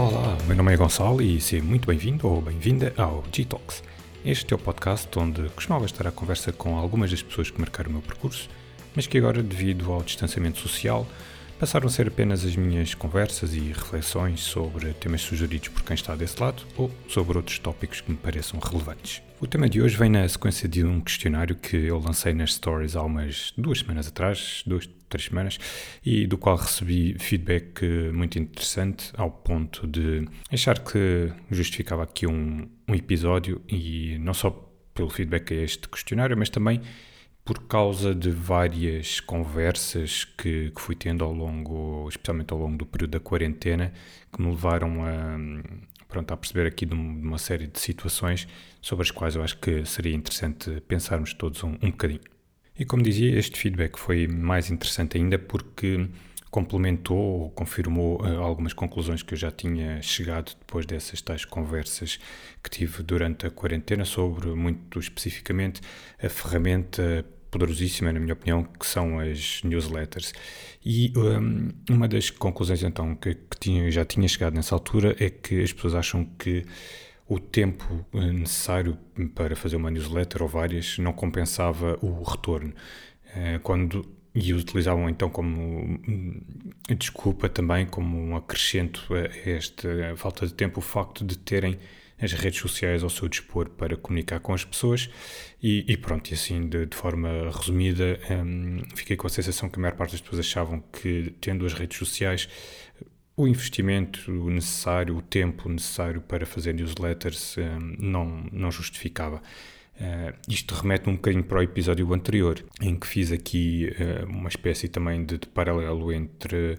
Olá, olá, meu nome é Gonçalo e seja muito bem-vindo ou bem-vinda ao G-Talks. Este é o podcast onde costumava estar à conversa com algumas das pessoas que marcaram o meu percurso, mas que agora, devido ao distanciamento social, passaram a ser apenas as minhas conversas e reflexões sobre temas sugeridos por quem está desse lado ou sobre outros tópicos que me pareçam relevantes. O tema de hoje vem na sequência de um questionário que eu lancei nas stories há umas duas semanas atrás, duas, três semanas, e do qual recebi feedback muito interessante ao ponto de achar que justificava aqui um, um episódio e não só pelo feedback a este questionário, mas também por causa de várias conversas que, que, fui tendo ao longo, especialmente ao longo do período da quarentena, que me levaram a, pronto, a perceber aqui de uma série de situações sobre as quais eu acho que seria interessante pensarmos todos um, um bocadinho. E como dizia, este feedback foi mais interessante ainda porque complementou ou confirmou uh, algumas conclusões que eu já tinha chegado depois dessas tais conversas que tive durante a quarentena sobre, muito especificamente, a ferramenta poderosíssima, na minha opinião, que são as newsletters. E um, uma das conclusões, então, que, que tinha, já tinha chegado nessa altura é que as pessoas acham que o tempo eh, necessário para fazer uma newsletter ou várias não compensava o retorno. Eh, quando e utilizavam então como hum, desculpa também, como um acrescento a esta falta de tempo, o facto de terem as redes sociais ao seu dispor para comunicar com as pessoas e, e pronto, e assim de, de forma resumida um, fiquei com a sensação que a maior parte das pessoas achavam que tendo as redes sociais o investimento necessário, o tempo necessário para fazer newsletters um, não, não justificava. Uh, isto remete um bocadinho para o episódio anterior, em que fiz aqui uh, uma espécie também de, de, paralelo entre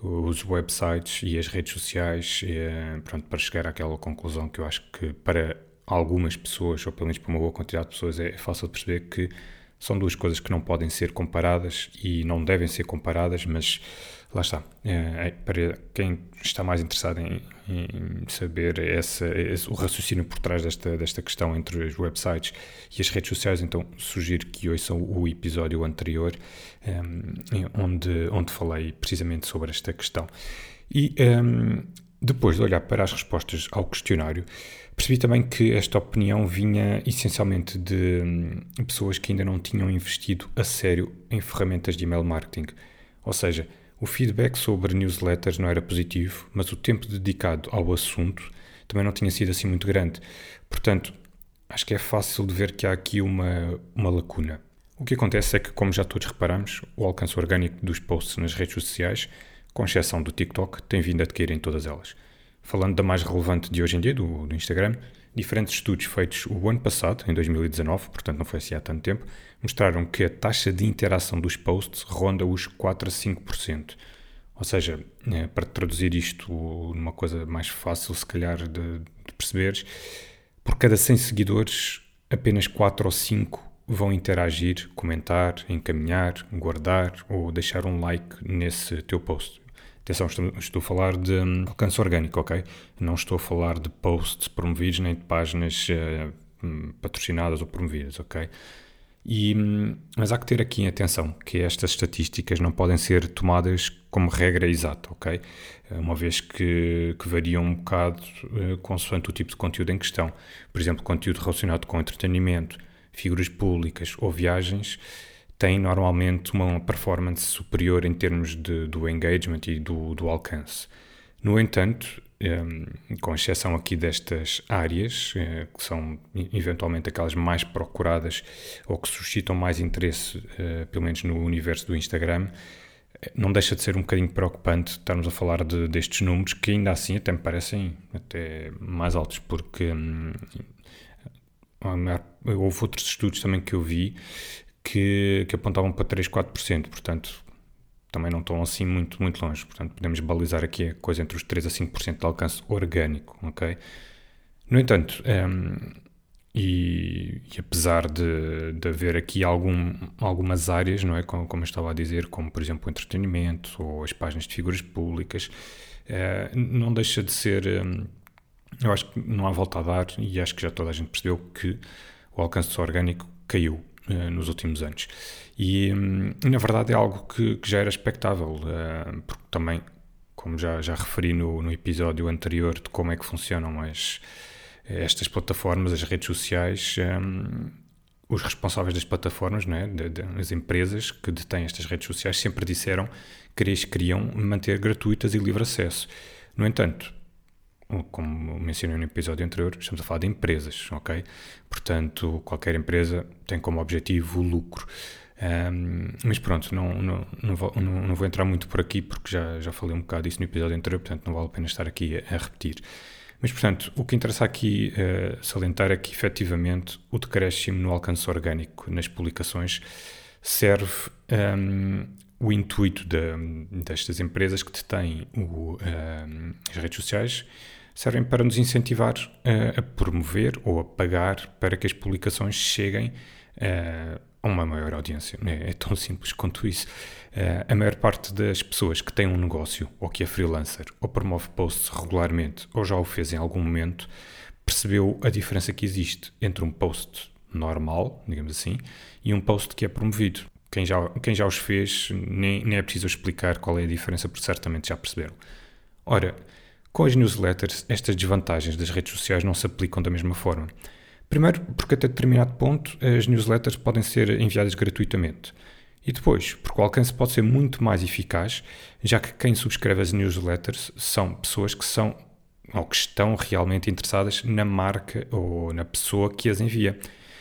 os websites e as redes sociais, uh, pronto, para chegar àquela conclusão que eu acho que para algumas pessoas, ou pelo menos para uma boa quantidade de pessoas, é fácil de perceber que são duas coisas que não podem ser comparadas e não devem ser comparadas, mas lá está. É, é, para quem está mais interessado em, em saber essa, esse, o raciocínio por trás desta, desta questão entre os websites e as redes sociais, então sugiro que ouçam o episódio anterior, um, onde, onde falei precisamente sobre esta questão. E um, depois de olhar para as respostas ao questionário, percebi também que esta opinião vinha essencialmente de hum, pessoas que ainda não tinham investido a sério em ferramentas de email marketing. Ou seja, o feedback sobre newsletters não era positivo, mas o tempo dedicado ao assunto também não tinha sido assim muito grande. Portanto, acho que é fácil de ver que há aqui uma, uma lacuna. O que acontece é que, como já todos reparamos, o alcance orgânico dos posts nas redes sociais, com exceção do TikTok, tem vindo a adquirir em todas elas. Falando da mais relevante de hoje em dia, do, do Instagram, Diferentes estudos feitos o ano passado, em 2019, portanto não foi assim há tanto tempo, mostraram que a taxa de interação dos posts ronda os 4 a 5%. Ou seja, é, para traduzir isto numa coisa mais fácil, se calhar, de, de perceberes, por cada 100 seguidores, apenas 4 ou 5 vão interagir, comentar, encaminhar, guardar ou deixar um like nesse teu post. Atenção, estou, estou, a falar de um, alcance orgânico, ok? Não estou a falar de posts promovidos nem de páginas uh, patrocinadas ou promovidas, ok? E, hum, mas há que ter aqui atenção que estas estatísticas não podem ser tomadas como regra exata, ok? Eh, uma vez que, que variam um bocado uh, consoante o tipo de conteúdo em questão. Por exemplo, conteúdo relacionado com entretenimento, figuras públicas ou viagens tem normalmente uma performance superior em termos de, do engagement e do, do alcance. No entanto, com exceção aqui destas áreas, uh, que são eventualmente aquelas mais procuradas ou que suscitam mais interesse, uh, pelo menos no universo do Instagram, eh, não deixa de ser um bocadinho preocupante estarmos a falar de, destes números que ainda assim até me parecem até mais altos, porque hum, houve outros estudos também que eu vi que, que apontavam para 3, 4%, portanto também não estão assim muito, muito longe, portanto podemos balizar aqui a coisa entre os 3 a 5% de alcance orgânico, ok? No entanto, um, ehm, e, e, apesar de, de haver aqui algum, algumas áreas, não é? Como, como, eu estava a dizer, como por exemplo o entretenimento ou as páginas de figuras públicas, uh, não deixa de ser. Um, eu acho que não há volta a dar e acho que já toda a gente percebeu que o alcance orgânico caiu uh, nos últimos anos. E, um, na verdade, é algo que, que já era expectável, uh, porque também, como já, já referi no, no episódio anterior de como é que funcionam as, estas plataformas, as redes sociais, um, os responsáveis das plataformas, não é? De, de, as empresas que detêm estas redes sociais, sempre disseram que eles queriam manter gratuitas e livre acesso. No entanto, como mencionei no episódio anterior, estamos a falar de empresas, ok? Portanto, qualquer empresa tem como objetivo o lucro. Um, mas pronto, não, não, não, vou, não, não, vou, entrar muito por aqui porque já, já falei um bocado disso no episódio anterior, portanto não vale a pena estar aqui a, a repetir. Mas, portanto, o que interessa aqui uh, salientar é que, efetivamente, o decréscimo no alcance orgânico nas publicações serve um, o intuito de, destas empresas que detêm o, as redes sociais servem para nos incentivar uh, a promover ou a pagar para que as publicações cheguem uh, a uma maior audiência. É, é tão simples quanto isso. Uh, a maior parte das pessoas que têm um negócio, ou que é freelancer, ou promove posts regularmente, ou já o fez em algum momento, percebeu a diferença que existe entre um post normal, digamos assim, e um post que é promovido. Quem já, quem já os fez, nem, nem é preciso explicar qual é a diferença, porque certamente já perceberam. Ora, com as newsletters, estas desvantagens das redes sociais não se aplicam da mesma forma. Primeiro, porque até determinado ponto as newsletters podem ser enviadas gratuitamente. E depois, porque o alcance pode ser muito mais eficaz, já que quem subscreve as newsletters são pessoas que são ou que estão realmente interessadas na marca ou na pessoa que as envia.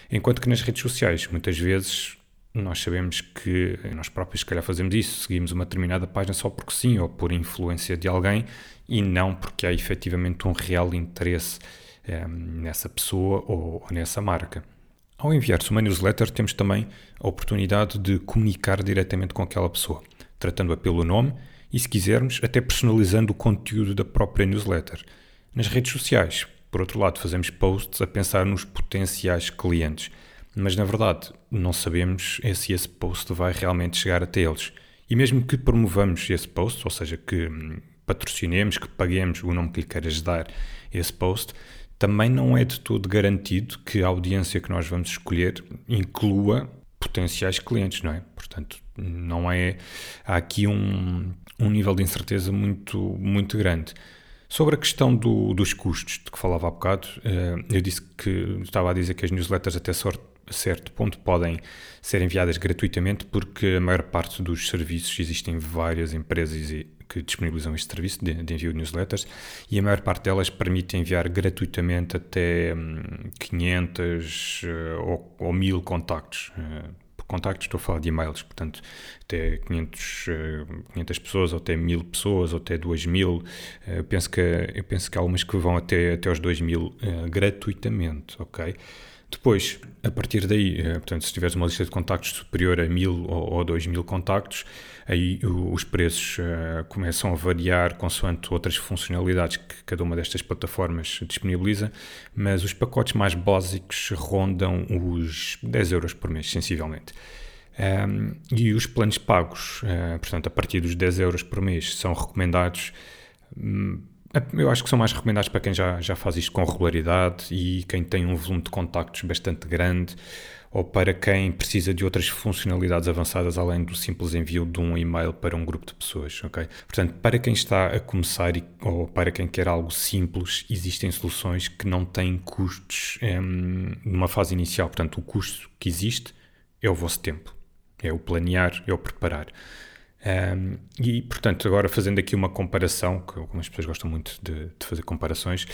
Enquanto que nas redes sociais, muitas vezes nós sabemos que nós próprios, se calhar, fazemos isso, seguimos uma determinada página só porque sim, ou por influência de alguém, e não porque há efetivamente um real interesse nessa pessoa ou, ou nessa marca. Ao enviar-se uma newsletter, temos também a oportunidade de comunicar diretamente com aquela pessoa, tratando-a pelo nome e, se quisermos, até personalizando o conteúdo da própria newsletter. Nas redes sociais, por outro lado, fazemos posts a pensar nos potenciais clientes, mas na verdade não sabemos se esse post vai realmente chegar até eles. E mesmo que promovamos esse post, ou seja, que hum, patrocinemos, que paguemos o nome que lhe queiras dar esse post, também não é de todo garantido que a audiência que nós vamos escolher inclua potenciais clientes, não é? Portanto, não é há aqui um, um nível de incerteza muito muito grande. Sobre a questão do, dos custos de que falava há bocado, eh, eu disse que estava a dizer que as newsletters até certo ponto podem ser enviadas gratuitamente porque a maior parte dos serviços existem várias empresas e que disponibilizam este serviço de, de, envio de newsletters e a maior parte delas permite enviar gratuitamente até 500 uh, eh, ou, ou 1000 contactos. Por contactos estou a falar de e-mails, portanto, até 500, uh, 500 pessoas, ou até 1000 pessoas, ou até 2000. Uh, eu, penso que, eu penso que há algumas que vão até, até aos 2000 uh, gratuitamente, ok? Depois, a partir daí, portanto, se tiveres uma lista de contactos superior a 1000 ou, ou 2000 contactos, aí os preços uh, começam a variar consoante outras funcionalidades que cada uma destas plataformas disponibiliza, mas os pacotes mais básicos rondam os 10 euros por mês, sensivelmente. E os planos pagos, uh, portanto, a partir dos 10 euros por mês, são recomendados. Um, eu acho que são mais recomendados para quem já, já faz isto com regularidade e quem tem um volume de contactos bastante grande ou para quem precisa de outras funcionalidades avançadas além do simples envio de um e-mail para um grupo de pessoas, ok? Portanto, para quem está a começar e, ou para quem quer algo simples, existem soluções que não têm custos um, numa fase inicial. Portanto, o custo que existe é o vosso tempo, é o planear, é o preparar. Um, e, portanto, agora fazendo aqui uma comparação, que algumas pessoas gostam muito de, de fazer comparações,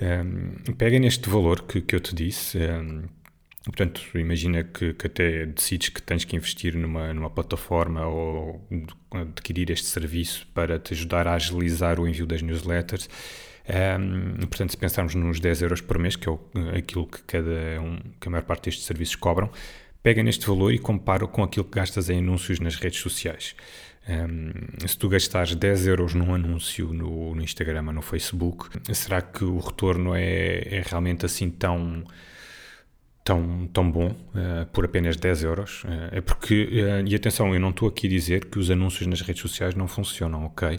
um, peguem neste valor que, que eu te disse, um, Portanto, imagina que, que, até decides que tens que investir numa, numa plataforma ou adquirir este serviço para te ajudar a agilizar o envio das newsletters. Um, portanto, se pensarmos nos 10 euros por mês, que é o, aquilo que, cada um, que a maior parte destes serviços cobram, pega neste valor e compara com aquilo que gastas em anúncios nas redes sociais. Um, se tu gastares 10 euros num anúncio no, no Instagram ou no Facebook, será que o retorno é, é realmente assim tão tão, tão bom uh, por apenas 10 euros. Uh, é porque, uh, e atenção, eu não estou aqui a dizer que os anúncios nas redes sociais não funcionam, ok?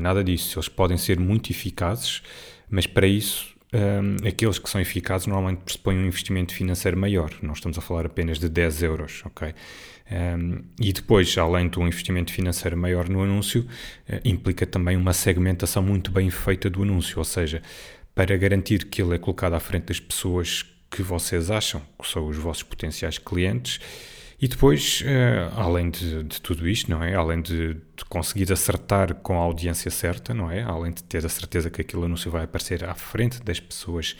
nada disso. Eles podem ser muito eficazes, mas para isso um, aqueles que são eficazes normalmente pressupõem um investimento financeiro maior. Não estamos a falar apenas de 10 euros, ok? Um, e depois, além do investimento financeiro maior no anúncio, implica também uma segmentação muito bem feita do anúncio, ou seja, para garantir que ele é colocado à frente das pessoas que vocês acham que são os vossos potenciais clientes. E depois, uh, além de, de, tudo isto, não é? Além de, de, conseguir acertar com a audiência certa, não é? Além de ter a certeza que aquele anúncio vai aparecer à frente das pessoas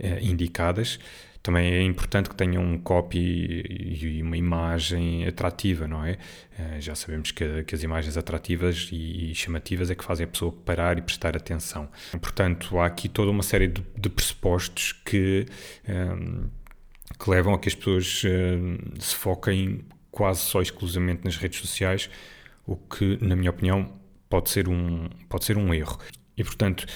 uh, indicadas, também é importante que tenham um copy e uma imagem atrativa, não é? Uh, já sabemos que, que, as imagens atrativas e, e, chamativas é que fazem a pessoa parar e prestar atenção. Portanto, há aqui toda uma série de, de pressupostos que, um, ehm, que levam a que as pessoas uh, se foquem quase só exclusivamente nas redes sociais, o que, na minha opinião, pode ser um, pode ser um erro. E, portanto,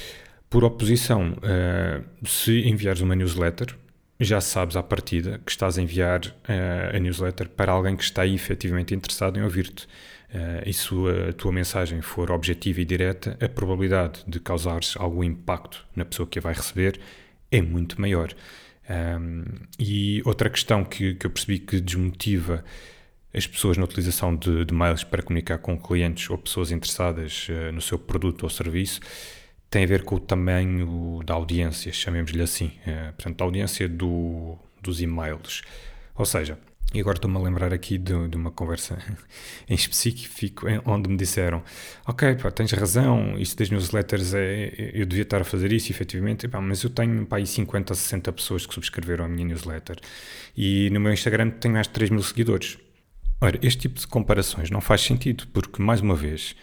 por oposição, uh, se enviares uma newsletter, já sabes à partida que estás a enviar uh, a newsletter para alguém que está efetivamente interessado em ouvir-te. Uh, e se a tua mensagem for objetiva e direta, a probabilidade de causares algum impacto na pessoa que a vai receber é muito maior. Um, e outra questão que, que, eu percebi que desmotiva as pessoas na utilização de, de mails para comunicar com clientes ou pessoas interessadas uh, no seu produto ou serviço tem a ver com o tamanho da audiência, chamemos-lhe assim. É, portanto, a audiência do, dos e-mails. Ou seja, e agora estou-me a lembrar aqui de, de, uma conversa em específico onde me disseram: Ok, pá, tens razão, isso das newsletters é. Eu devia estar a fazer isso, efetivamente, pá, mas eu tenho pá, aí 50 60 pessoas que subscreveram a minha newsletter e no meu Instagram tenho mais de 3 mil seguidores. Ora, este tipo de comparações não faz sentido, porque, mais uma vez,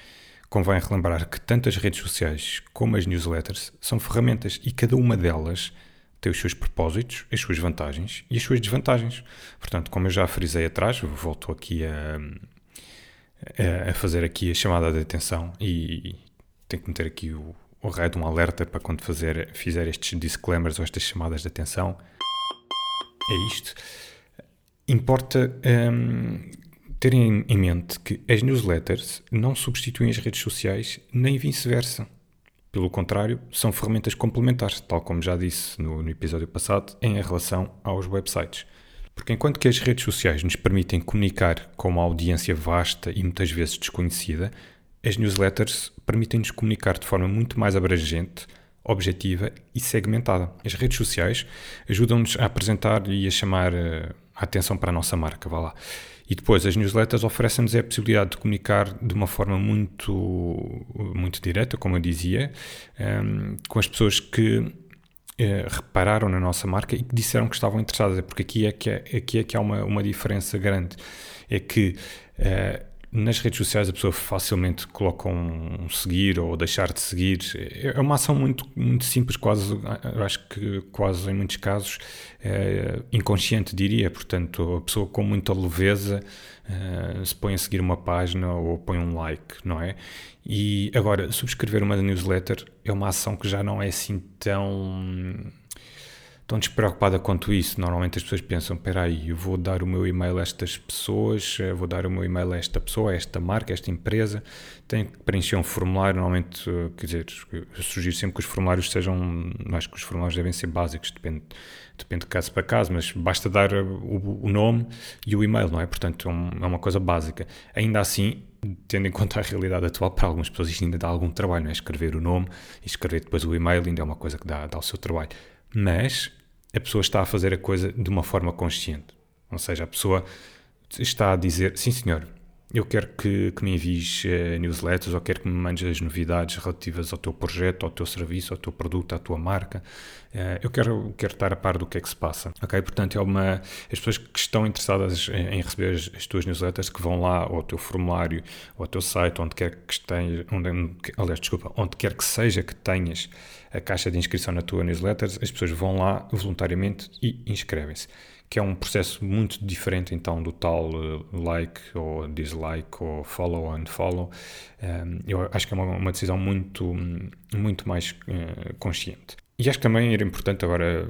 Convém relembrar que tanto as redes sociais como as newsletters são ferramentas e cada uma delas tem os seus propósitos, as suas vantagens e as suas desvantagens. Portanto, como eu já frisei atrás, volto aqui a, a fazer aqui a chamada de atenção e tenho que meter aqui o, o raio de um alerta para quando fazer, fizer estes disclaimers ou estas chamadas de atenção. É isto. Importa um, terem em mente que as newsletters não substituem as redes sociais nem vice-versa. Pelo contrário, são ferramentas complementares, tal como já disse no, no, episódio passado, em relação aos websites. Porque enquanto que as redes sociais nos permitem comunicar com uma audiência vasta e muitas vezes desconhecida, as newsletters permitem-nos comunicar de forma muito mais abrangente, objetiva e segmentada. As redes sociais ajudam-nos a apresentar e a chamar eh, a atenção para a nossa marca, vá lá. E depois as newsletters oferecem-nos a possibilidade de comunicar de uma forma muito, muito direta, como eu dizia, um, ehm, com as pessoas que uh, repararam na nossa marca e que disseram que estavam interessadas. Porque aqui é que, é, aqui é, que há uma, uma diferença grande. É que uh, nas redes sociais a pessoa facilmente coloca um seguir ou deixar de seguir. É uma ação muito, muito simples, quase, eu acho que quase em muitos casos é, inconsciente, diria. Portanto, a pessoa com muita leveza é, se põe a seguir uma página ou põe um like, não é? E agora, subscrever uma newsletter é uma ação que já não é assim tão tão despreocupada quanto isso. Normalmente as pessoas pensam: espera aí, eu vou dar o meu e-mail a estas pessoas, eh, vou dar o meu e-mail a esta pessoa, a esta marca, a esta empresa. Tenho que preencher um formulário. Normalmente, eh, quer dizer, eu sugiro sempre que os formulários sejam. Acho que os formulários devem ser básicos, depende, depende de caso para caso, mas basta dar o, o nome e o e-mail, não é? Portanto, é, é uma coisa básica. Ainda assim, tendo em conta a realidade atual, para algumas pessoas isto ainda dá algum trabalho, não é? Escrever o nome e escrever depois o e-mail ainda é uma coisa que dá, dá o seu trabalho. Mas a pessoa está a fazer a coisa de uma forma consciente. Ou seja, a pessoa está a dizer: sim, senhor, eu quero que, que me envies uh, newsletters ou quero que me mandes as novidades relativas ao teu projeto, ao teu serviço, ao teu produto, à tua marca. Uh, eu quero, quero estar a par do que é que se passa. Ok? Portanto, é uma, as pessoas que estão interessadas em, receber as, as, tuas newsletters que vão lá ao teu formulário ou ao teu site, onde quer que esteja, onde, aliás, desculpa, onde quer que seja que tenhas a caixa de inscrição na tua newsletter, as pessoas vão lá voluntariamente e inscrevem-se que é um processo muito diferente então do tal uh, like ou dislike ou follow ou unfollow. Um, eu acho que é uma, decisão muito, muito mais uh, consciente. E acho que também era importante agora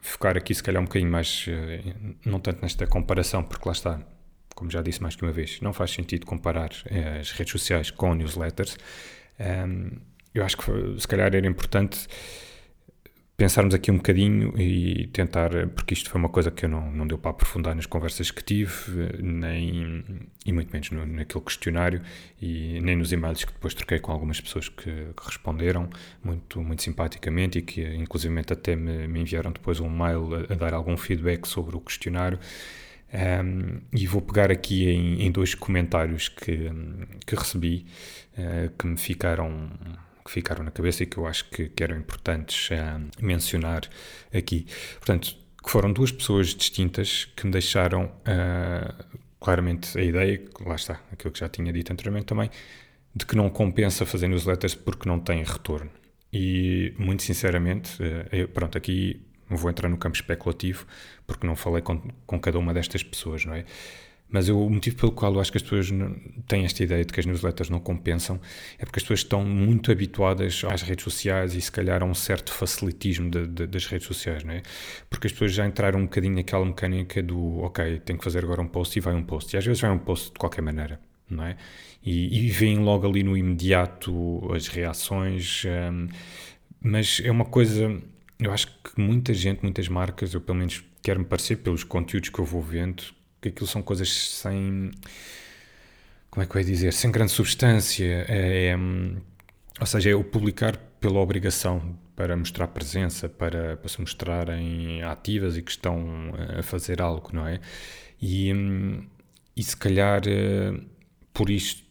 focar aqui, se calhar, um bocadinho mais, uh, não tanto nesta comparação, porque lá está, como já disse mais que uma vez, não faz sentido comparar as redes sociais com newsletters. Eu acho que se calhar era importante pensarmos aqui um bocadinho e tentar, porque isto foi uma coisa que eu não, não deu para aprofundar nas conversas que tive, nem, e muito menos no, naquele questionário, e nem nos e-mails que depois troquei com algumas pessoas que, que responderam muito, muito simpaticamente e que inclusive até me, me enviaram depois um mail a, a, dar algum feedback sobre o questionário. Um, e vou pegar aqui em, em dois comentários que, que recebi uh, que me ficaram que ficaram na cabeça e que eu acho que, que eram importantes uh, mencionar aqui. Portanto, que foram duas pessoas distintas que me deixaram uh, claramente a ideia, lá está, aquilo que já tinha dito anteriormente também, de que não compensa fazer newsletters porque não tem retorno. E, muito sinceramente, uh, eu, pronto, aqui vou entrar no campo especulativo porque não falei com, com cada uma destas pessoas, não é? Mas eu, o motivo pelo qual eu acho que as pessoas têm esta ideia de que as newsletters não compensam é porque as pessoas estão muito habituadas às redes sociais e se calhar a um certo facilitismo de, de, das redes sociais, não é? Porque as pessoas já entraram um bocadinho naquela mecânica do ok, tenho que fazer agora um post e vai um post. E às vezes vai um post de qualquer maneira, não é? E, e veem logo ali no imediato as reações, um, mas é uma coisa, eu acho que muita gente, muitas marcas, eu pelo menos quero-me parecer pelos conteúdos que eu vou vendo, que aquilo são coisas sem. Como é que eu ia dizer? Sem grande substância. É, é, ou seja, é o publicar pela obrigação para mostrar presença, para, para se mostrarem ativas e que estão a fazer algo, não é? E, e se calhar eh, por isto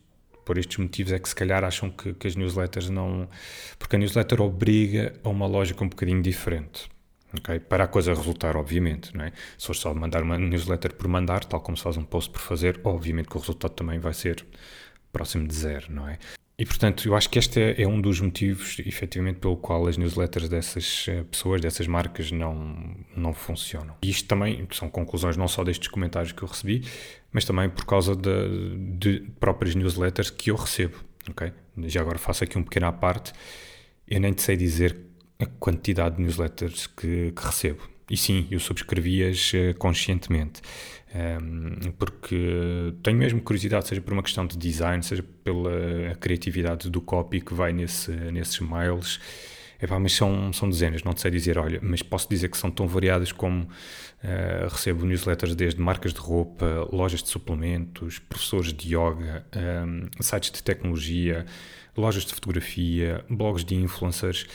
por estes motivos é que se calhar acham que, que, as newsletters não. Porque a newsletter obriga a uma lógica um bocadinho diferente. Okay? Para a coisa resultar, obviamente, não é? Se for só mandar uma newsletter por mandar, tal como se faz um post por fazer, obviamente que o resultado também vai ser próximo de zero, não é? E portanto, eu acho que este é, é um dos motivos, efetivamente, pelo qual as newsletters dessas eh, pessoas, dessas marcas, não, não funcionam. E isto também são conclusões não só destes comentários que eu recebi, mas também por causa de, de próprias newsletters que eu recebo. Okay? Já agora faço aqui um pequeno à parte. Eu nem te sei dizer a quantidade de newsletters que, que recebo. E sim, eu subscrevi-as uh, conscientemente, porque tenho mesmo curiosidade, seja por uma questão de design, seja pela criatividade do copy que vai nesse, nesses mails. Epá, mas são, são dezenas, não te sei dizer, olha, mas posso dizer que são tão variadas como uh, recebo newsletters desde marcas de roupa, lojas de suplementos, professores de yoga, um, sites de tecnologia, lojas de fotografia, blogs de influencers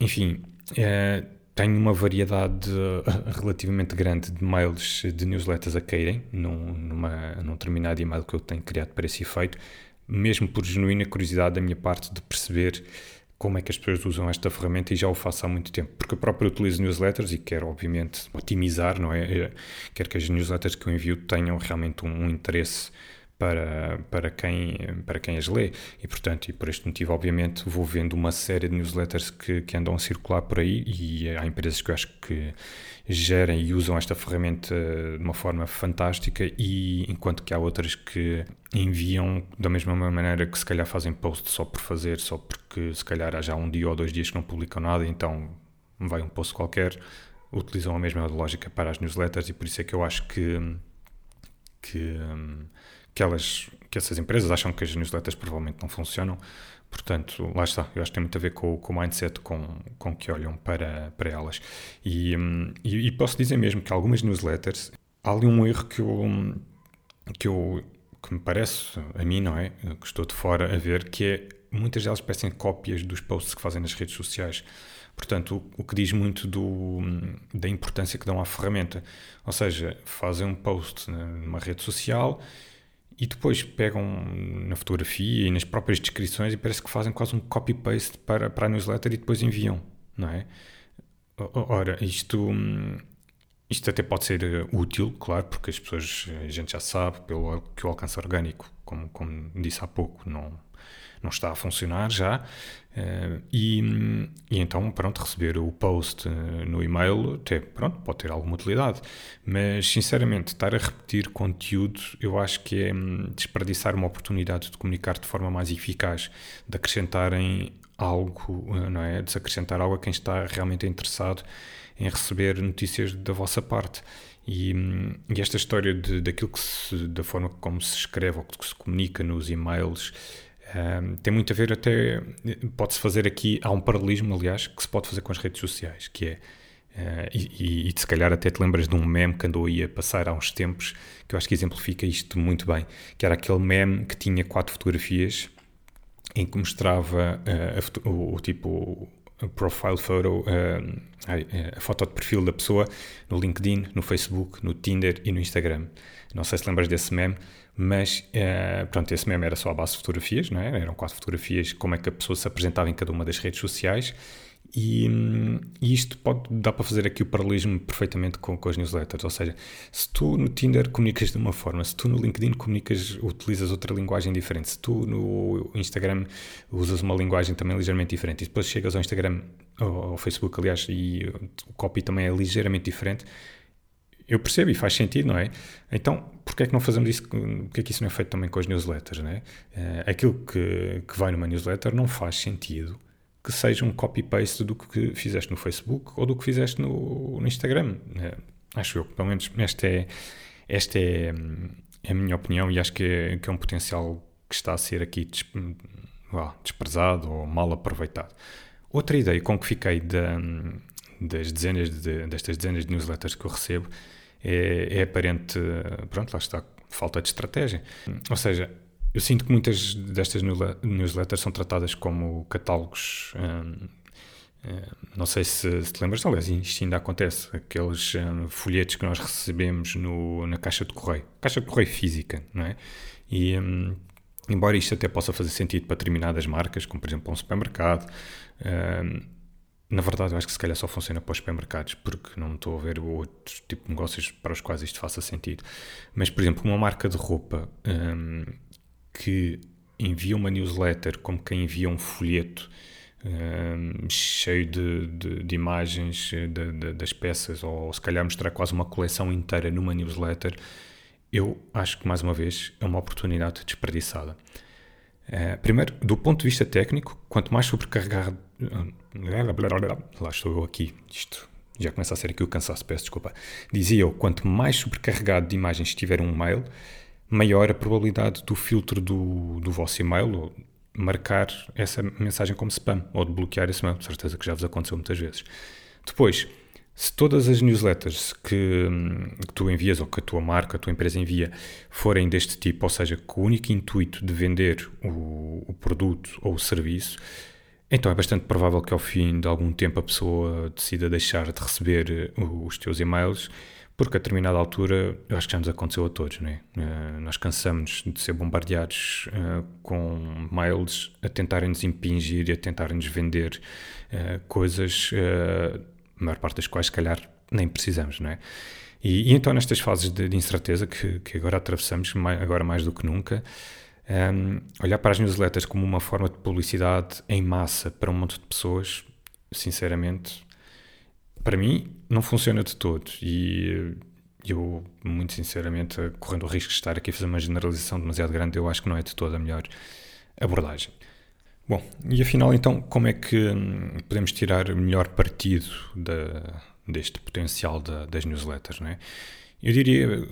enfim, é, tenho uma variedade relativamente grande de mails de newsletters a caírem num, numa, num determinado e-mail que eu tenho criado para esse efeito, mesmo por genuína curiosidade da minha parte de perceber como é que as pessoas usam esta ferramenta e já o faço há muito tempo, porque eu próprio utilizo newsletters e quero, obviamente, otimizar, não é? Quero que as newsletters que eu envio tenham realmente um, um interesse para, para, quem, para quem as lê. E, portanto, e por este motivo, obviamente, vou vendo uma série de newsletters que, que andam a circular por aí e há empresas que eu acho que gerem e usam esta ferramenta de uma forma fantástica e enquanto que há outras que enviam da mesma maneira que se calhar fazem post só por fazer, só porque se calhar há já um dia ou dois dias que não publicam nada, então vai um post qualquer, utilizam a mesma lógica para as newsletters e por isso é que eu acho que que que, elas, que essas empresas acham que as newsletters provavelmente não funcionam. Portanto, lá está. Eu acho que tem muito a ver com, com o mindset com, com que olham para, para elas. E, e, e posso dizer mesmo que algumas newsletters, há ali um erro que eu, que eu que me parece, a mim, não é? Que estou de fora a ver, que é muitas delas parecem cópias dos posts que fazem nas redes sociais. Portanto, o, o, que diz muito do, da importância que dão à ferramenta. Ou seja, fazem um post numa rede social e depois pegam na fotografia e nas próprias descrições e parece que fazem quase um copy-paste para, para a newsletter e depois enviam, não é? Ora, isto, isto até pode ser uh, útil, claro, porque as pessoas, a gente já sabe pelo que o alcance orgânico, como, como disse há pouco, não, não está a funcionar já. Uh, e, e, então, pronto, receber o post no e-mail até, pronto, pode ter alguma utilidade. Mas, sinceramente, estar a repetir conteúdo, eu acho que é um, desperdiçar uma oportunidade de comunicar de forma mais eficaz, de acrescentarem algo, não é? De acrescentar algo a quem está realmente interessado em receber notícias da vossa parte. E, hum, e esta história de, daquilo que se, da forma como se escreve ou que se comunica nos e-mails Um, tem muito a ver até, pode-se fazer aqui, há um paralelismo, aliás, que se pode fazer com as redes sociais, que é, uh, e, e, e se calhar até te lembras de um meme que andou aí a passar há uns tempos, que eu acho que exemplifica isto muito bem, que era aquele meme que tinha quatro fotografias em que mostrava uh, a, o, o, tipo profile photo, a, foto de perfil da pessoa no LinkedIn, no Facebook, no Tinder e no Instagram. Não sei se lembras desse meme, mas uh, pronto, esse meme era só a base de fotografias, não é? eram quatro fotografias, como é que a pessoa se apresentava em cada uma das redes sociais e, e, isto pode dar para fazer aqui o paralelismo perfeitamente com, com, as newsletters. Ou seja, se tu no Tinder comunicas de uma forma, se tu no LinkedIn comunicas, utilizas outra linguagem diferente, se tu no Instagram usas uma linguagem também ligeiramente diferente, e depois chegas ao Instagram, ao Facebook, aliás, e o copy também é ligeiramente diferente, eu percebo e faz sentido, não é? Então, porquê é que não fazemos isso? Porquê é que isso não é feito também com as newsletters, não é? Eh, aquilo que, que vai numa newsletter não faz sentido que seja um copy-paste do que fizeste no Facebook ou do que fizeste no, no Instagram. É, acho eu, pelo menos esta é, esta é, é a minha opinião e acho que é, que é um potencial que está a ser aqui desprezado ou mal aproveitado. Outra ideia com que fiquei da, das dezenas de, destas dezenas de newsletters que eu recebo é, é aparente, pronto, lá está, falta de estratégia. Ou seja, eu sinto que muitas destas newsletters são tratadas como catálogos. Hum, hum, não sei se, se, te lembras, aliás, isto ainda acontece. Aqueles hum, folhetos que nós recebemos no, na caixa de correio, caixa de correio física, não é? E embora isto até possa fazer sentido para determinadas marcas, como por exemplo um supermercado, na verdade, eu acho que se calhar só funciona para os supermercados, porque não estou a ver outros tipo de negócios para os quais isto faça sentido. Mas, por exemplo, uma marca de roupa que envia uma newsletter como quem envia um folheto um, cheio de, de, de imagens de, de, das peças, ou se calhar mostrar quase uma coleção inteira numa newsletter, eu acho que, mais uma vez, é uma oportunidade desperdiçada. Uh, primeiro, do ponto de vista técnico, quanto mais sobrecarregado. Lá estou eu aqui, isto já começa a ser aqui o cansaço, peço desculpa. Dizia eu, quanto mais sobrecarregado de imagens estiver um mail, maior a probabilidade do filtro do, do vosso e-mail marcar essa mensagem como spam ou de bloquear esse e-mail. Certeza que já vos aconteceu muitas vezes. Depois, se todas as newsletters que, que, tu envias ou que a tua marca, a tua empresa envia forem deste tipo, ou seja, com o único intuito de vender o, o produto ou o serviço, então é bastante provável que ao fim de algum tempo a pessoa decida deixar de receber os teus e-mails porque a determinada altura, eu acho que já nos aconteceu a todos, não é? Uh, nós cansamos de ser bombardeados uh, com mails a tentarem-nos impingir e a tentarem-nos vender uh, coisas, a maior parte das quais, se calhar, nem precisamos, não é? E, e então, nestas fases de, de incerteza que, que, agora atravessamos, mais, agora mais do que nunca, um, ehm, olhar para as newsletters como uma forma de publicidade em massa para um monte de pessoas, sinceramente, para mim, não funciona de todo. E eu, muito sinceramente, correndo o risco de estar aqui a fazer uma generalização demasiado grande, eu acho que não é de toda a melhor abordagem. Bom, e afinal, então, como é que hum, podemos tirar melhor partido da, deste potencial da, das newsletters? Não é? Eu diria,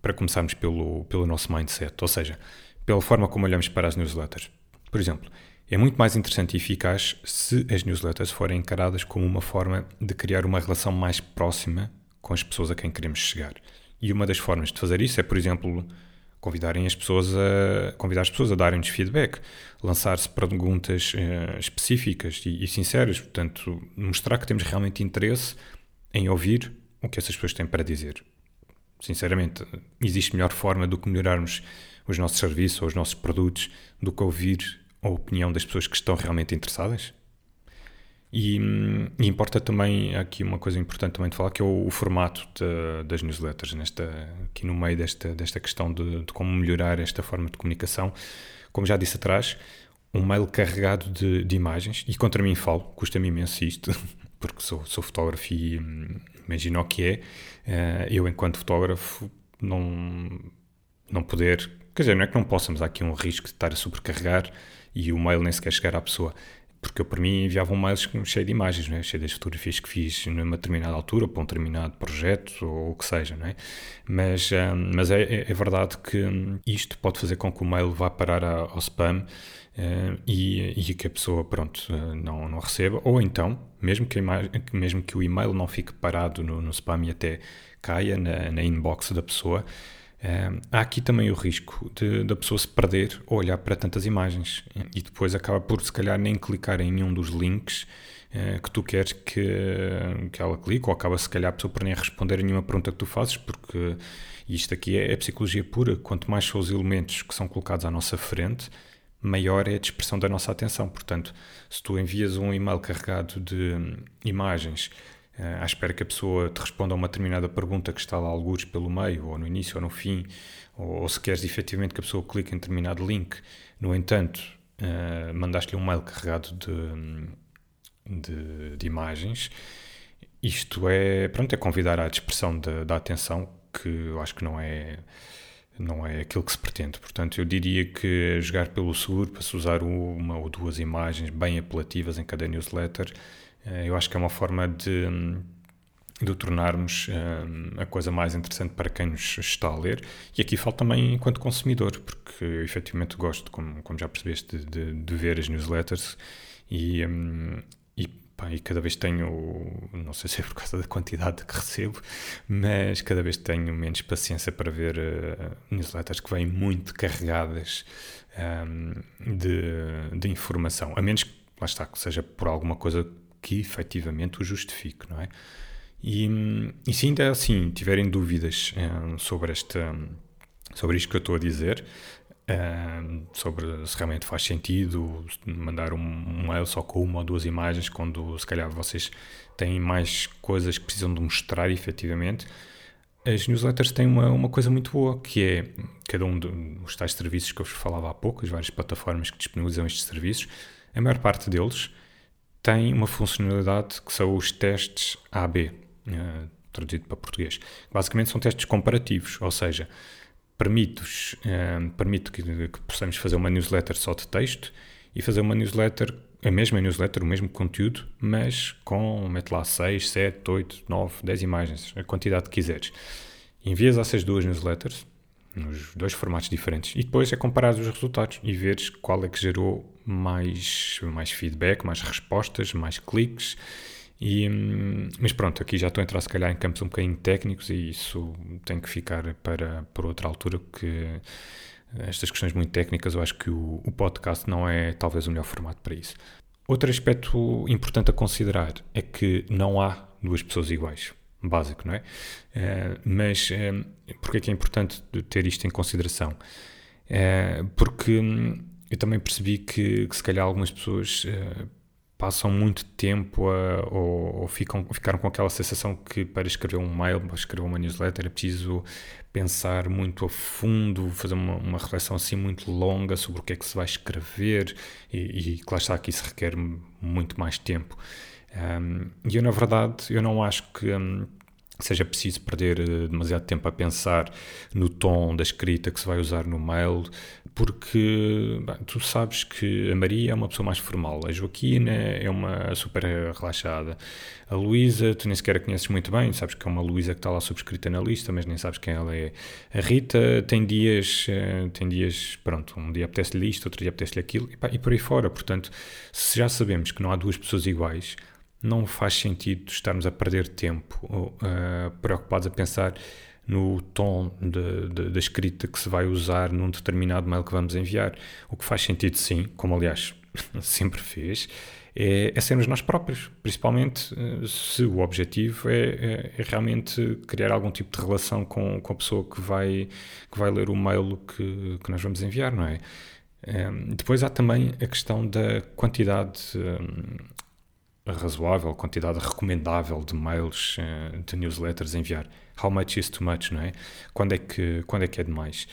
para começarmos pelo, pelo nosso mindset, ou seja, pela forma como olhamos para as newsletters. Por exemplo, é muito mais interessante e eficaz se as newsletters forem encaradas como uma forma de criar uma relação mais próxima com as pessoas a quem queremos chegar. E uma das formas de fazer isso é, por exemplo, convidarem as pessoas a convidar as pessoas a darem-nos feedback, lançar-se perguntas uh, específicas e, e sinceras, portanto, mostrar que temos realmente interesse em ouvir o que essas pessoas têm para dizer. Sinceramente, existe melhor forma do que melhorarmos os nossos serviços ou os nossos produtos do que ouvir a opinião das pessoas que estão realmente interessadas. E, e, importa também, aqui uma coisa importante também de falar, que é o, o formato de, das newsletters, nesta, aqui no meio desta, desta questão de, de, como melhorar esta forma de comunicação. Como já disse atrás, um mail carregado de, de imagens, e contra mim falo, custa-me imenso isto, porque sou, sou fotógrafo e hum, imagino o que é, uh, eu enquanto fotógrafo não, não poder, quer dizer, não é que não possamos, há aqui um risco de estar a sobrecarregar e o mail nem sequer chegar à pessoa. porque eu para mim enviava um mail cheio de imagens, não é? cheio das fotografias que fiz numa determinada altura, para um determinado projeto ou o que seja, não é? Mas, um, mas é, é, é, verdade que isto pode fazer com que o mail vá parar ao spam uh, e, e, que a pessoa, pronto, não, não receba, ou então, mesmo que, imagem, mesmo que o e-mail não fique parado no, no spam e até caia na, na inbox da pessoa, Há aqui também o risco da pessoa se perder ou olhar para tantas imagens e depois acaba por, se calhar, nem clicar em nenhum dos links uh, que tu queres que, que ela clique, ou acaba, se calhar, a pessoa por nem responder a nenhuma pergunta que tu fazes, porque isto aqui é, é psicologia pura. Quanto mais são os elementos que são colocados à nossa frente, maior é a dispersão da nossa atenção. Portanto, se tu envias um e-mail carregado de imagens uh, à espera que a pessoa te responda a uma determinada pergunta que está lá alguns pelo meio, ou no início ou no fim, ou, ou se queres efetivamente que a pessoa clique em determinado link, no entanto, uh, mandaste-lhe um mail carregado de, de, de, imagens, isto é, pronto, é convidar à dispersão da, atenção, que eu acho que não é não é aquilo que se pretende. Portanto, eu diria que jogar pelo seguro para se usar uma ou duas imagens bem apelativas em cada newsletter eh, eu acho que é uma forma de, de tornarmos eh, a coisa mais interessante para quem nos está a ler. E aqui falo também enquanto consumidor, porque eu efetivamente gosto, como, como já percebeste, de, de, ver as newsletters e, um, e, pá, e, cada vez tenho, não sei se é por causa da quantidade que recebo, mas cada vez tenho menos paciência para ver uh, newsletters que vêm muito carregadas um, de, de informação, a menos que, lá está, que seja por alguma coisa que efetivamente o justifique, não é? E, e se ainda assim tiverem dúvidas um, sobre, esta, sobre isto que eu estou a dizer, um, sobre se realmente faz sentido mandar um, um mail só com uma ou duas imagens, quando se calhar vocês têm mais coisas que precisam de mostrar efetivamente, as newsletters têm uma, uma coisa muito boa, que é cada um dos tais serviços que eu vos falava há pouco, as várias plataformas que disponibilizam estes serviços, a maior parte deles tem uma funcionalidade que são os testes AB, uh, traduzido para português. Basicamente são testes comparativos, ou seja, permite, uh, permite que, que, possamos fazer uma newsletter só de texto e fazer uma newsletter, a mesma newsletter, o mesmo conteúdo, mas com, mete lá 6, 7, 8, 9, 10 imagens, a quantidade que quiseres. Envias essas duas newsletters, nos dois formatos diferentes. E depois é comparar os resultados e veres qual é que gerou mais, mais feedback, mais respostas, mais cliques. E, hum, mas pronto, aqui já estou a entrar se calhar em campos um bocadinho técnicos e isso tem que ficar para, para outra altura, porque estas questões muito técnicas eu acho que o, o podcast não é talvez o melhor formato para isso. Outro aspecto importante a considerar é que não há duas pessoas iguais básico, não é? Uh, mas uh, porquê é que é importante ter isto em consideração? Uh, porque hum, eu também percebi que, que, se calhar algumas pessoas uh, passam muito tempo a, ou, ou, ficam, ficaram com aquela sensação que para escrever um mail, para escrever uma newsletter é preciso pensar muito a fundo, fazer uma, uma reflexão assim muito longa sobre o que é que se vai escrever e, e claro está que isso requer muito mais tempo. Um, e eu, na verdade, eu não acho que um, seja preciso perder uh, demasiado tempo a pensar no tom da escrita que se vai usar no mail, porque bem, tu sabes que a Maria é uma pessoa mais formal, a Joaquina é uma super relaxada, a Luísa tu nem sequer a conheces muito bem, sabes que é uma Luísa que está lá subscrita na lista, mas nem sabes quem ela é. A Rita tem dias, uh, tem dias, pronto, um dia apetece-lhe isto, outro dia apetece-lhe aquilo, e, pá, e por aí fora. Portanto, se já sabemos que não há duas pessoas iguais, não faz sentido estarmos a perder tempo uh, preocupados a pensar no tom da escrita que se vai usar num determinado mail que vamos enviar. O que faz sentido, sim, como aliás sempre fez, é, é sermos nós próprios, principalmente uh, se o objetivo é, é, é, realmente criar algum tipo de relação com, com a pessoa que vai, que vai ler o mail que, que nós vamos enviar, não é? Um, eh, depois há também a questão da quantidade um, razoável, quantidade recomendável de mails, eh, de newsletters a enviar. How much is too much, não é? Quando é que, quando é, que é demais?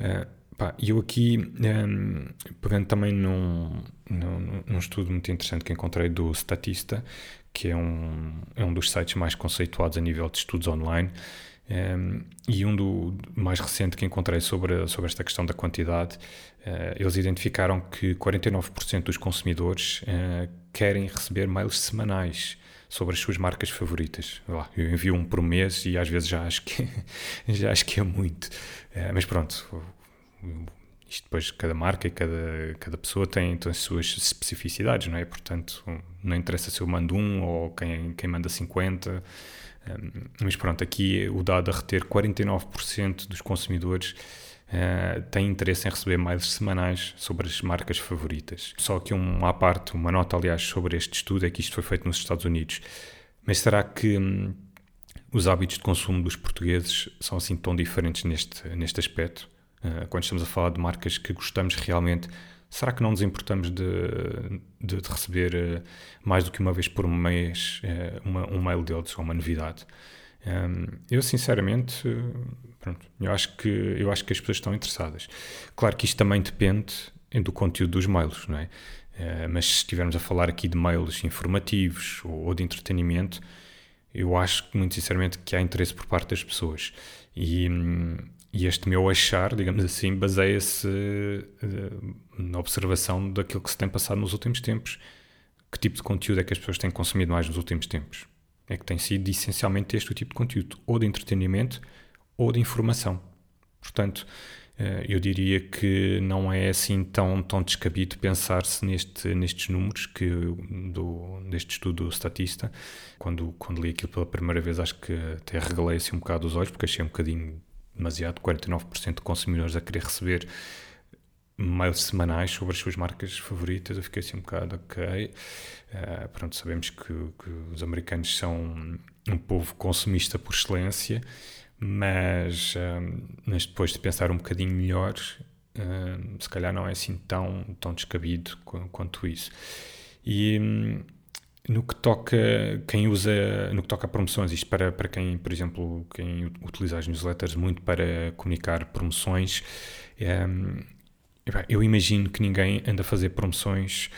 Uh, e eu aqui, um, ehm, pegando também num, num, num, estudo muito interessante que encontrei do Statista, que é um, é um dos sites mais conceituados a nível de estudos online, Um, e um do mais recente que encontrei sobre, sobre esta questão da quantidade, uh, eles identificaram que 49% dos consumidores uh, querem receber mails semanais sobre as suas marcas favoritas. Eu envio um por mês e às vezes já acho que, já acho que é muito. Uh, mas pronto, isto depois cada marca e cada, cada pessoa tem, tem as suas especificidades, não é? Portanto, não interessa se eu mando um ou quem, quem manda 50. Um, mas pronto, aqui o dado a reter 49% dos consumidores uh, têm interesse em receber mails semanais sobre as marcas favoritas. Só que um à parte, uma nota aliás sobre este estudo é que isto foi feito nos Estados Unidos. Mas será que hum, os hábitos de consumo dos portugueses são assim tão diferentes neste, neste aspecto? Uh, quando estamos a falar de marcas que gostamos realmente, será que não nos importamos de, de, de receber uh, mais do que uma vez por mês uma, um mail deles ou uma novidade? Um, eu sinceramente, pronto, eu acho que eu acho que as pessoas estão interessadas. Claro que isto também depende do conteúdo dos mails, não é? mas se estivermos a falar aqui de mails informativos ou, de entretenimento, eu acho muito sinceramente que há interesse por parte das pessoas. E, hum, e este meu achar, digamos assim, baseia-se uh, na observação daquilo que se tem passado nos últimos tempos. Que tipo de conteúdo é que as pessoas têm consumido mais nos últimos tempos? É que tem sido essencialmente este o tipo de conteúdo, ou de entretenimento ou de informação. Portanto, uh, eu diria que não é assim tão, tão descabido pensar-se neste, nestes números que do, deste estudo estatista. Quando, quando li aquilo pela primeira vez, acho que até regalei assim um bocado os olhos, porque achei um bocadinho demasiado, 49% de consumidores a querer receber mails semanais sobre as suas marcas favoritas. Eu fiquei assim um bocado, ok. Uh, pronto, sabemos que, que, os americanos são um povo consumista por excelência, mas, uh, mas depois de pensar um bocadinho melhor, uh, se calhar não é assim tão, tão descabido quanto isso. E. Um, no que toca quem usa, no que toca a promoções, isto para, para quem, por exemplo, quem utiliza as newsletters muito para comunicar promoções, é, eu imagino que ninguém anda a fazer promoções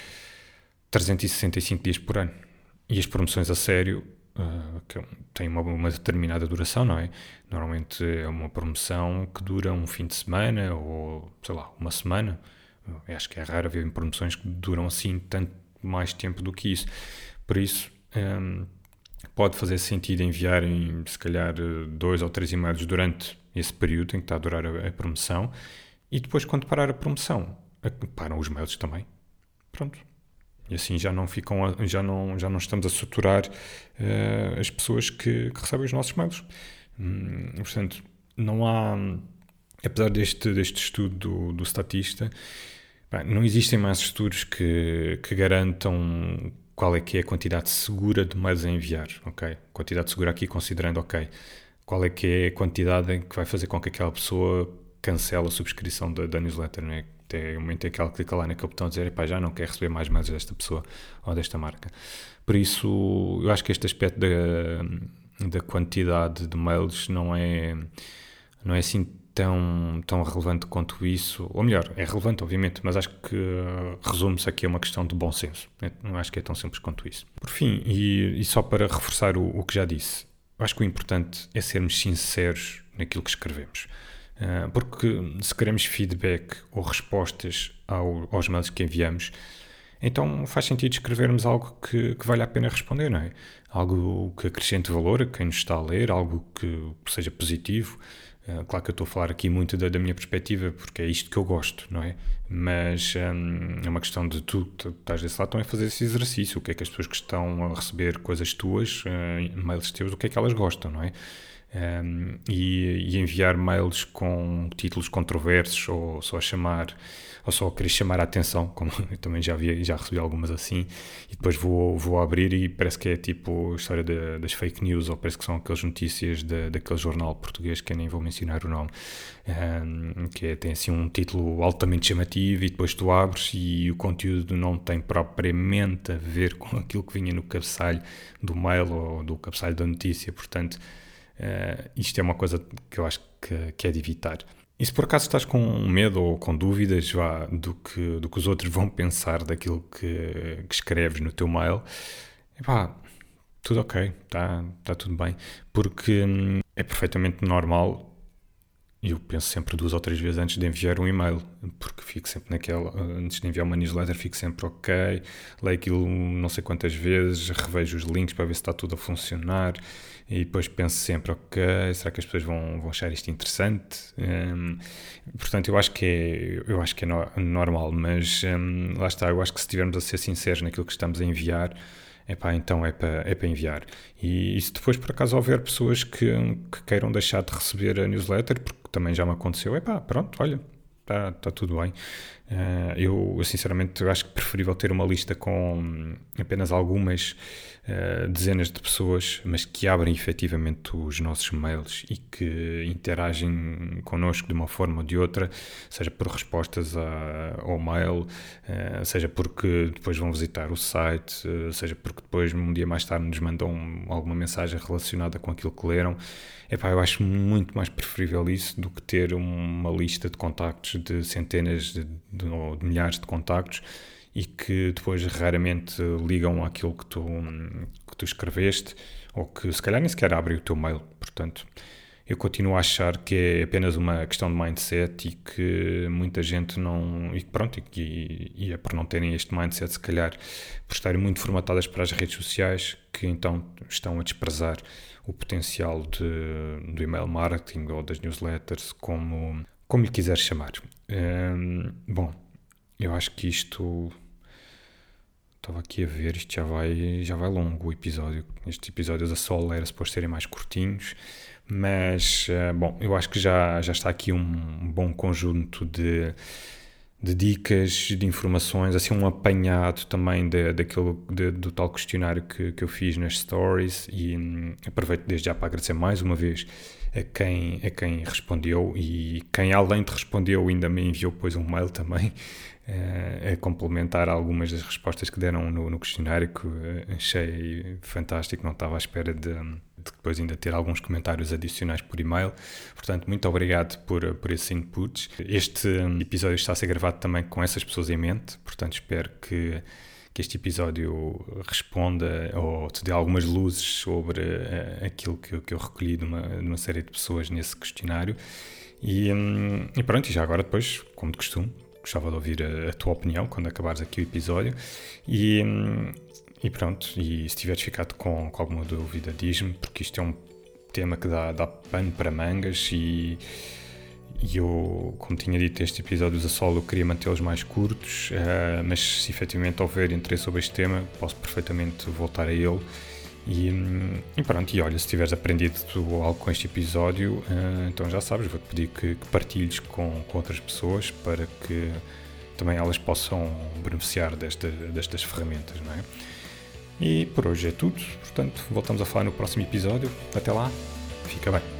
365 dias por ano. E as promoções a sério uh, têm uma, uma, determinada duração, não é? Normalmente é uma promoção que dura um fim de semana ou, sei lá, uma semana. Eu acho que é raro haver promoções que duram assim tanto mais tempo do que isso. Por isso, um, pode fazer sentido enviarem, se calhar, dois ou três e-mails durante esse período em que está a durar a, a promoção e depois, quando parar a promoção, param os mails também. Pronto. E assim já não ficam, já não, já não estamos a saturar uh, as pessoas que, que, recebem os nossos mails. Hum, portanto, não há, apesar deste, deste estudo do, do statista, não existem mais estudos que, que garantam qual é que é a quantidade segura de mails a enviar, ok? Quantidade segura aqui considerando, ok, qual é que é a quantidade que vai fazer com que aquela pessoa cancele a subscrição da, da newsletter, não é? Até o momento em que ela clica lá naquele botão dizer, já não quer receber mais mails desta pessoa ou desta marca. Por isso, eu acho que este aspecto da, da quantidade de mails não é, não é assim tão, tão relevante quanto isso, ou melhor, é relevante, obviamente, mas acho que resume-se aqui a uma questão de bom senso. Não acho que é tão simples quanto isso. Por fim, e, e só para reforçar o, o, que já disse, acho que o importante é sermos sinceros naquilo que escrevemos. Uh, porque se queremos feedback ou respostas ao, aos mails que enviamos, então faz sentido escrevermos algo que, que vale a pena responder, não é? Algo que acrescente valor a quem nos está a ler, algo que seja positivo, eh, claro que eu estou a falar aqui muito da, da, minha perspectiva, porque é isto que eu gosto, não é? Mas um, é uma questão de tu, estás desse lado, estão a fazer esse exercício. O que é que as pessoas que estão a receber coisas tuas, uh, mails teus, o que é que elas gostam, não é? Um, e, e, enviar mails com títulos controversos ou só chamar ou só querer chamar a atenção, como eu também já vi, já recebi algumas assim, e depois vou, vou abrir e parece que é tipo a história de, das fake news, ou parece que são aquelas notícias de, daquele jornal português que eu nem vou mencionar o nome, um, que é, tem assim um título altamente chamativo e depois tu abres e o conteúdo não tem propriamente a ver com aquilo que vinha no cabeçalho do mail ou do cabeçalho da notícia, portanto Uh, isto é uma coisa que eu acho que, que, é de evitar. E se por acaso estás com medo ou com dúvidas vá, do, que, do que os outros vão pensar daquilo que, que escreves no teu mail, epá, tudo ok, está tá tudo bem. Porque hum, é perfeitamente normal penso sempre duas ou três vezes antes de enviar um e-mail, porque fico sempre naquela, antes de enviar uma newsletter, fico sempre ok, leio aquilo não sei quantas vezes, revejo os links para ver se está tudo a funcionar e depois penso sempre, ok, será que as pessoas vão, vão achar isto interessante? Um, portanto, eu acho que é, eu acho que é no, normal, mas um, lá está, eu acho que se estivermos a ser sinceros naquilo que estamos a enviar, epá, então é para, é para enviar. E, e se depois por acaso houver pessoas que, que queiram deixar de receber a newsletter, porque também já me aconteceu, epá, pronto, olha, está tá tudo bem. Uh, eu, sinceramente, acho que preferível ter uma lista com apenas algumas uh, dezenas de pessoas, mas que abrem efetivamente os nossos mails e que interagem connosco de uma forma ou de outra, seja por respostas a, ao mail, uh, seja porque depois vão visitar o site, seja porque depois, um dia mais tarde, nos mandam alguma mensagem relacionada com aquilo que leram. Epá, eu acho muito mais preferível isso do que ter uma lista de contactos de centenas de, de, de milhares de contactos e que depois raramente ligam àquilo que tu, que tu escreveste ou que se calhar nem sequer abrem o teu mail. Portanto, eu continuo a achar que é apenas uma questão de mindset e que muita gente não. E pronto, e, e é por não terem este mindset, se calhar, por estarem muito formatadas para as redes sociais, que então estão a desprezar o potencial de, do email marketing ou das newsletters, como, como lhe quiser chamar. Um, bom, eu acho que isto. Estava aqui a ver, isto já vai, já vai longo o episódio. Estes episódios a solo era suposto serem mais curtinhos, mas, uh, bom, eu acho que já, já está aqui um bom conjunto de de dicas, de informações, assim um apanhado também de, daquele, de, do tal questionário que, que eu fiz nas stories e hum, aproveito desde já para agradecer mais uma vez a quem, a quem respondeu e quem além de respondeu ainda me enviou depois um mail também uh, a complementar algumas das respostas que deram no, no questionário que uh, achei fantástico, não estava à espera de de depois ainda ter alguns comentários adicionais por e-mail. Portanto, muito obrigado por, por esses inputs. Este episódio está a ser gravado também com essas pessoas em mente, portanto, espero que, que este episódio responda ou te dê algumas luzes sobre uh, aquilo que, que eu recolhi de uma, de uma série de pessoas nesse questionário. E, um, e pronto, e já agora depois, como de costume, gostava de ouvir a, a, tua opinião quando acabares aqui o episódio. E, hum, e pronto, e se tiveres ficado com, com alguma dúvida, diz-me, porque isto é um tema que dá, dá pano para mangas e, e eu, como tinha dito, estes episódios a solo eu queria mantê-los mais curtos, uh, mas se efetivamente houver interesse sobre este tema, posso perfeitamente voltar a ele. E, e pronto, e olha, se tiveres aprendido algo com este episódio, uh, então já sabes, vou-te pedir que, que partilhes com, com outras pessoas para que também elas possam beneficiar desta, destas ferramentas, não é? E por hoje é tudo. Portanto, voltamos a falar no próximo episódio. Até lá, fica bem.